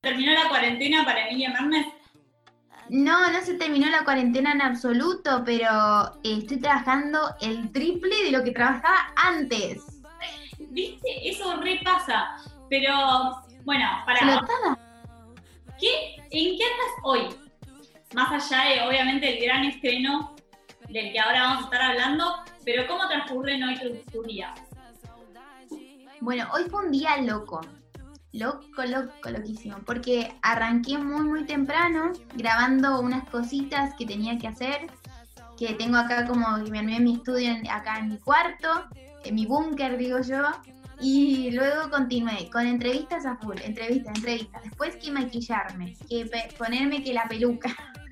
¿Terminó la cuarentena para Emilia Mernes? No, no se terminó la cuarentena en absoluto, pero eh, estoy trabajando el triple de lo que trabajaba antes. ¿Viste? Eso repasa. Pero, bueno, para. ¿Qué, ¿En qué andas hoy? Más allá de, obviamente, el gran estreno del que ahora vamos a estar hablando, pero ¿cómo transcurren hoy tu, día? Bueno, hoy fue un día loco. Loco, loco, loquísimo. Porque arranqué muy, muy temprano grabando unas cositas que tenía que hacer. Que tengo acá como me armé mi estudio acá en mi cuarto, en mi búnker, digo yo. Y luego continué con entrevistas a full, entrevistas, entrevistas. Después que maquillarme, que ponerme que la peluca.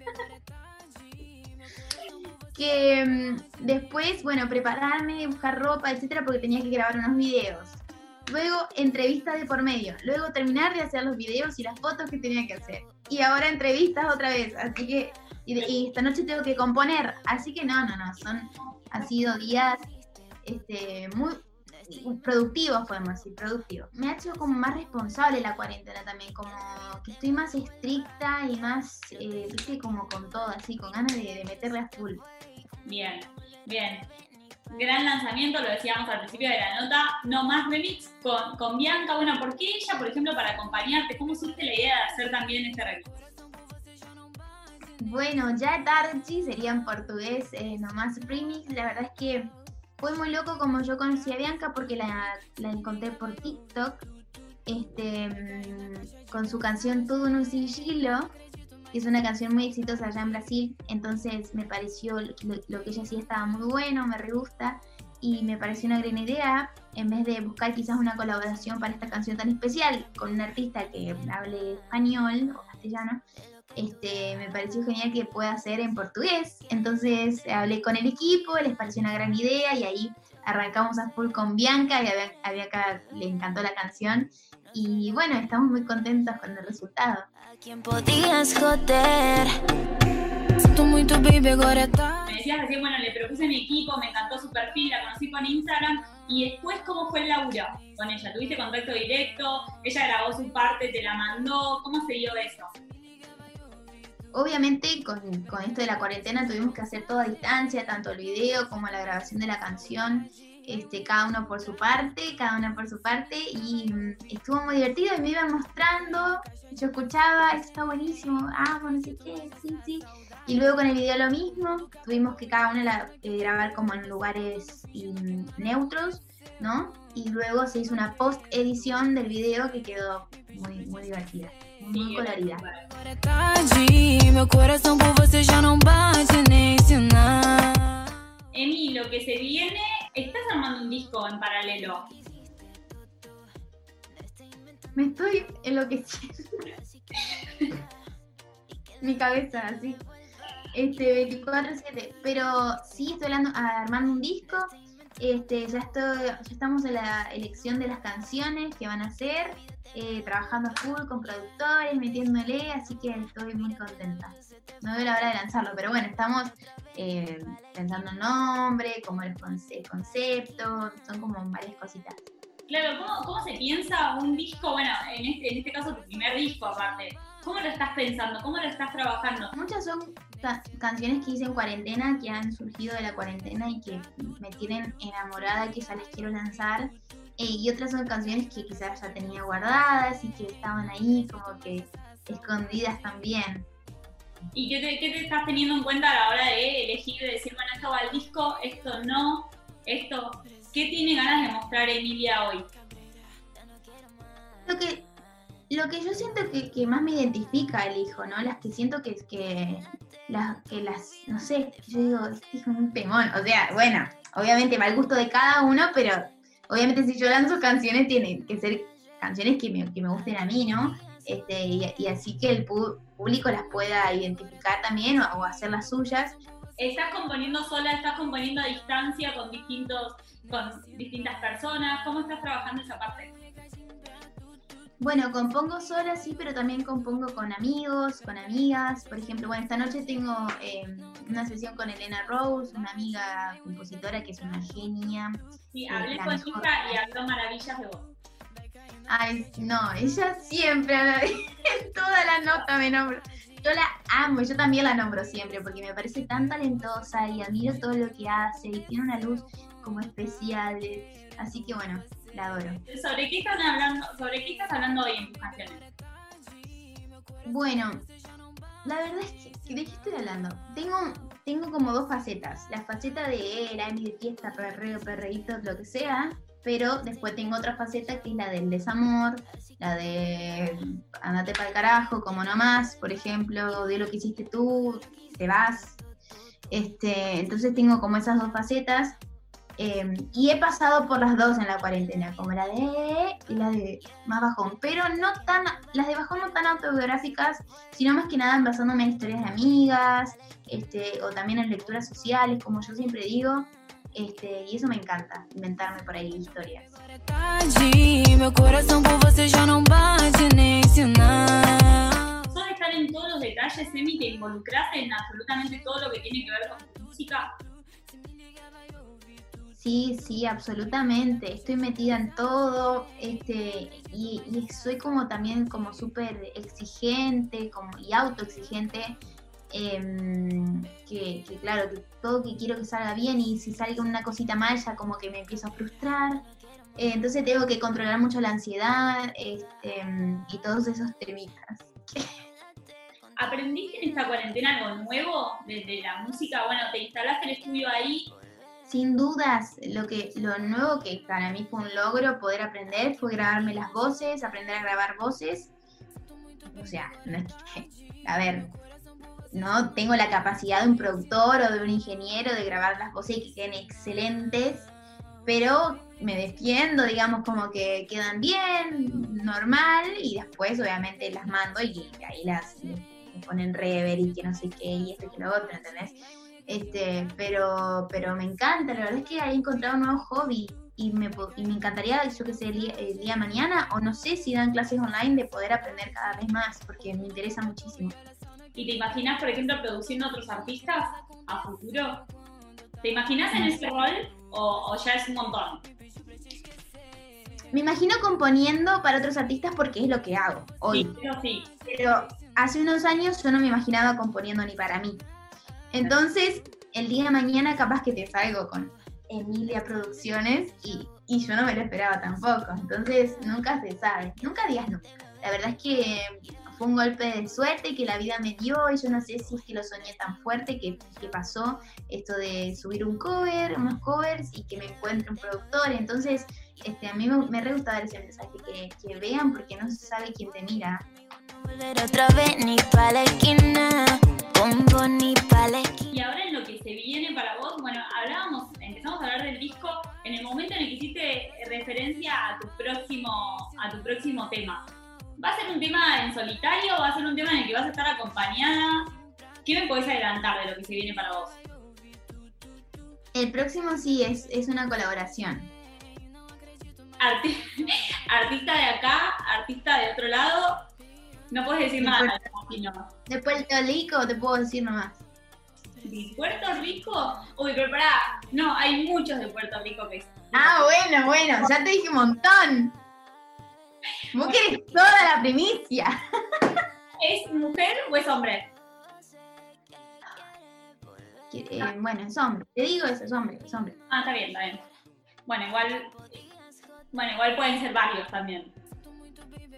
que mm, después, bueno, prepararme, buscar ropa, etcétera, porque tenía que grabar unos videos. Luego entrevistas de por medio. Luego terminar de hacer los videos y las fotos que tenía que hacer. Y ahora entrevistas otra vez. Así que, y, esta noche tengo que componer. Así que no, no, no. Son, han sido días este, muy, productivos, podemos decir, productivos. Me ha hecho como más responsable la cuarentena también, como que estoy más estricta y más, eh, viste, como con todo, así, con ganas de, meterle a full. Bien, bien. Gran lanzamiento, lo decíamos al principio de la nota, no más remix con, con Bianca. Bueno, ¿por qué ella, por ejemplo, para acompañarte? ¿Cómo surge la idea de hacer también este remix? Bueno, ya Tarchi sería en portugués, eh, nomás remix. La verdad es que fue muy loco como yo conocí a Bianca porque la, encontré por TikTok este, mm, con su canción Todo en un sigilo, es una canción muy exitosa allá en Brasil. Entonces me pareció lo, que ella hacía estaba muy bueno, me re gusta y me pareció una gran idea, en vez de buscar quizás una colaboración para esta canción tan especial con un artista que hable español o castellano, este, me pareció genial que pueda hacer en portugués. Entonces hablé con el equipo, les pareció una gran idea y ahí arrancamos a full con Bianca y a Bianca le encantó la canción. Y bueno, estamos muy contentos con el resultado. podías joder? Me decías recién, bueno, le propuse a mi equipo, me encantó su perfil, la conocí con Instagram. Y después, ¿cómo fue el laburo con ella? ¿Tuviste contacto directo? ¿Ella grabó su parte, te la mandó? ¿Cómo se dio eso? Obviamente con, esto de la cuarentena tuvimos que hacer todo a distancia, tanto el video como la grabación de la canción, este, cada uno por su parte, cada una por su parte, y mm, estuvo muy divertido y me iban mostrando, yo escuchaba, esto está buenísimo, ah, bueno, no sé qué, sí, sí. Y luego con el video lo mismo, tuvimos que cada una eh, grabar como en lugares neutros, ¿no? Y luego se hizo una post edición del video que quedó muy, muy divertida muy colorida. Emi, lo que se viene, estás armando un disco en paralelo. Me estoy enloqueciendo. Mi cabeza, así. Este, 24-7. Pero sí, estoy hablando, armando un disco. Este, ya, estoy, ya estamos en la elección de las canciones que van a ser. Eh, trabajando full con productores, metiéndole, así que estoy muy contenta. No veo la hora de lanzarlo, pero bueno, estamos eh, pensando en nombre, como el, concepto, son como varias cositas. Claro, ¿cómo, ¿cómo, se piensa un disco? Bueno, en este, en este caso tu primer disco aparte. ¿Cómo lo estás pensando? ¿Cómo lo estás trabajando? Muchas son canciones que hice en cuarentena, que han surgido de la cuarentena y que me tienen enamorada, que ya las quiero lanzar. Eh, y otras son canciones que quizás ya tenía guardadas y que estaban ahí como que escondidas también. ¿Y qué te, qué te estás teniendo en cuenta a la hora de elegir, de decir, bueno, esto va al disco, esto no, esto? ¿Qué tiene ganas de mostrar Emilia hoy? Lo que, lo que yo siento que, más me identifica el hijo, ¿no? Las que siento que, que, las, que las, no sé, yo digo, este es un temón. O sea, bueno, obviamente va al gusto de cada uno, pero obviamente si yo lanzo canciones, tienen que ser canciones que me, que me gusten a mí, ¿no? Este, y, así que el público las pueda identificar también o, hacer las suyas. ¿Estás componiendo sola, estás componiendo a distancia con, distintos, con distintas personas? ¿Cómo estás trabajando esa parte? Bueno, compongo sola, sí, pero también compongo con amigos, con amigas. Por ejemplo, bueno, esta noche tengo em, una sesión con Elena Rose, una amiga compositora que es una genia. Sí, hablé con ella y habló maravillas de vos. Ay, no, ella siempre, en toda la nota me nombra. Yo la amo, yo también la nombro siempre porque me parece tan talentosa y admiro todo lo que hace y tiene una luz como especial. Así que bueno, la adoro. ¿Sobre qué estás hablando, sobre qué estás hablando hoy en tus canciones? Bueno, la verdad es que, ¿de qué estoy hablando? Tengo, tengo como dos facetas. La faceta de la Emi de fiesta, perreo, perreíto, lo que sea. Pero después tengo otra faceta que es la del desamor, la de andate para el carajo, como nomás, por ejemplo, de lo que hiciste tú, te vas. Este, entonces tengo como esas dos facetas Em, y he pasado por las dos en la cuarentena, como la de y la de más bajón, pero no tan, las de bajón no tan autobiográficas, sino más que nada basándome en historias de amigas, este, o también en lecturas sociales, como yo siempre digo, este, y eso me encanta, inventarme por ahí historias. ¿Sos estar en todos los detalles, Emi, te involucras en absolutamente todo lo que tiene que ver con tu música? Sí, sí, absolutamente. Estoy metida en todo, este, y, soy como también como súper exigente, como y autoexigente, eh, que, claro, que todo que quiero que salga bien y si salga una cosita mal ya como que me empiezo a frustrar. Eh, entonces tengo que controlar mucho la ansiedad este, y todos esos temitas. ¿Aprendiste en esta cuarentena algo nuevo desde la música? Bueno, te instalaste el estudio ahí sin dudas, lo, que, lo nuevo que para mí fue un logro poder aprender fue grabarme las voces, aprender a grabar voces. O sea, a ver, no tengo la capacidad de un productor o de un ingeniero de grabar las voces y que queden excelentes, pero me defiendo, digamos, como que quedan bien, normal, y después obviamente las mando y ahí las ponen rever y que no sé qué, y esto y lo otro, ¿entendés? Este, pero, pero me encanta, la verdad es que he encontrado un nuevo hobby y me, y me encantaría, yo que sé, el día mañana, o no sé si dan clases online, de poder aprender cada vez más, porque me interesa muchísimo. ¿Y te imaginas, por ejemplo, produciendo otros artistas a futuro? ¿Te imaginas en ese rol o, ya es un montón? Me imagino componiendo para otros artistas porque es lo que hago hoy. Sí, pero sí. Pero hace unos años yo no me imaginaba componiendo ni para mí. Entonces, el día de mañana capaz que te salgo con Emilia Producciones y, yo no me lo esperaba tampoco. Entonces, nunca se sabe. Nunca digas nunca. La verdad es que fue un golpe de suerte que la vida me dio y yo no sé si es que lo soñé tan fuerte que, pasó esto de subir un cover, unos covers y que me encuentre un productor. Entonces, este, a mí me, me re gusta dar ese mensaje, que, que vean porque no se sabe quién te mira. Y ahora en lo que se viene para vos, bueno, hablábamos, empezamos a hablar del disco en el momento en el que hiciste referencia a tu próximo, a tu próximo tema. ¿Va a ser un tema en solitario? ¿Va a ser un tema en el que vas a estar acompañada? ¿Qué me podés adelantar de lo que se viene para vos? El próximo sí es, es una colaboración. artista de acá, artista de otro lado, no puedes decir nada. De Puerto Rico te puedo decir nomás. ¿De Puerto Rico? Uy, pero pará. No, hay muchos de Puerto Rico que Ah, bueno, bueno, ya te dije un montón. Vos querés toda la primicia. ¿Es mujer o es hombre? Eh, bueno, es hombre. Te digo eso, es hombre, es hombre. Ah, está bien, está bien. Bueno, igual. Bueno, igual pueden ser varios también.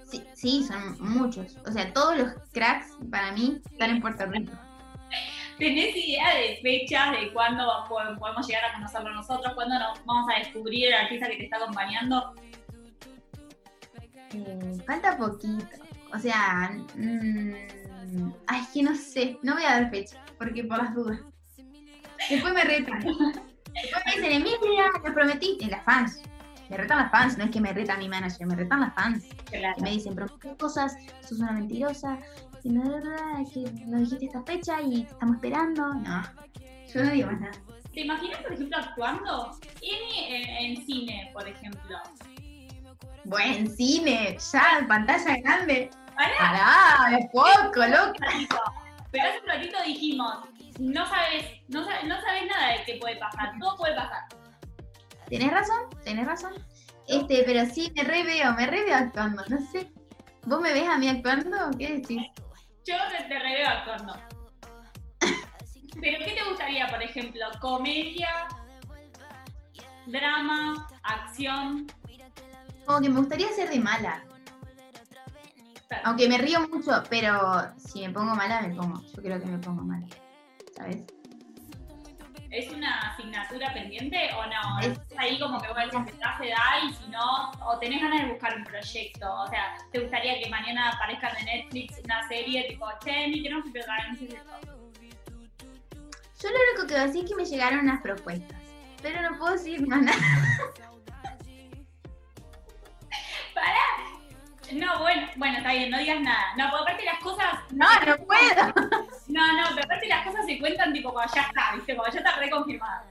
Sí, sí, son muchos. O sea, todos los cracks para mí están en Puerto Rico. ¿Tenés idea de fechas de cuándo podemos llegar a conocerlo nosotros? ¿Cuándo nos vamos a descubrir el artista que te está acompañando? Eh, falta poquito. O sea, mmm, ay, es que no sé. No voy a dar fecha, porque por las dudas. Después me retan. Después me dicen, Emilia, lo prometiste, las fans me retan las fans, no es que me reta mi manager, me retan las fans. Y me dicen, ¿qué cosas? Sos una mentirosa. Y no es verdad que nos dijiste esta fecha y te estamos esperando. No, yo no digo más nada. ¿Te imaginas, por ejemplo, actuando en, en, cine, por ejemplo? Buen cine, ya, en pantalla grande. Pará, de poco, loca. Pero hace un ratito dijimos, no sabes, no sabes, no sabes nada de qué puede pasar, todo puede pasar. Tienes razón, tienes razón. Este, pero sí, me re veo, me re veo actuando, no sé. ¿Vos me ves a mí actuando? ¿Qué decís? Yo te, te re veo actuando. ¿Pero qué te gustaría, por ejemplo? ¿Comedia? ¿Drama? ¿Acción? Como que me gustaría ser de mala. Aunque me río mucho, pero si me pongo mala, me pongo. Yo creo que me pongo mala. ¿Sabes? ¿Es una asignatura pendiente o no? Es ahí como que bueno, se da y si no, o tenés ganas de buscar un proyecto. O sea, ¿te gustaría que mañana aparezca de Netflix una serie tipo, che, ni queremos que esto? Yo lo único que voy a decir es que me llegaron unas propuestas, pero no puedo decir más nada. No, bueno, bueno, está bien, no digas nada. No, porque aparte las cosas. No, no puedo. No, no, pero aparte las cosas se cuentan tipo cuando ya está, ¿viste? Cuando ya está reconfirmada.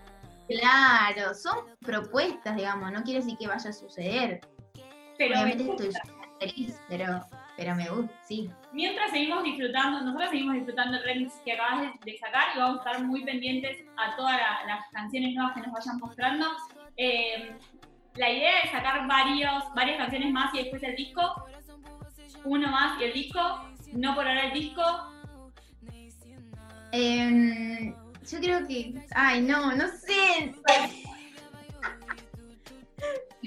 Claro, son propuestas, digamos, no quiere decir que vaya a suceder. Pero Obviamente estoy feliz, pero, pero me gusta, sí. Mientras seguimos disfrutando, nosotros seguimos disfrutando el remix que acabas de, sacar y vamos a estar muy pendientes a todas las canciones nuevas que nos vayan mostrando. Eh, la idea es sacar varios, varias canciones más y después el disco. Uno más y el disco. No por ahora el disco. Em, yo creo que. Ay, no, no sé.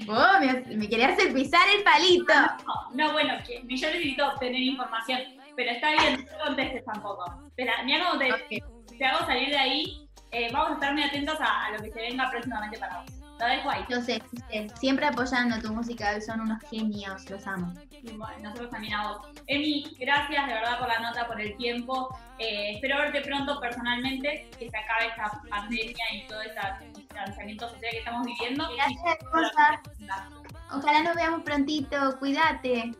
Vos me, me querías hacer pisar el palito. No, bueno, que yo necesito tener información. Pero está bien, no contestes tampoco. Espera, mira cómo te, te hago salir de ahí. Eh, vamos a estar muy atentos a lo que se venga próximamente para vos. Yo sé, siempre apoyando tu música, son unos genios, los amo. Bueno, nosotros también a vos. Emi, gracias de verdad por la nota, por el tiempo. Eh, espero verte pronto personalmente, que se acabe esta pandemia y todo este distanciamiento social que estamos viviendo. Gracias. Ojalá nos veamos prontito, cuídate.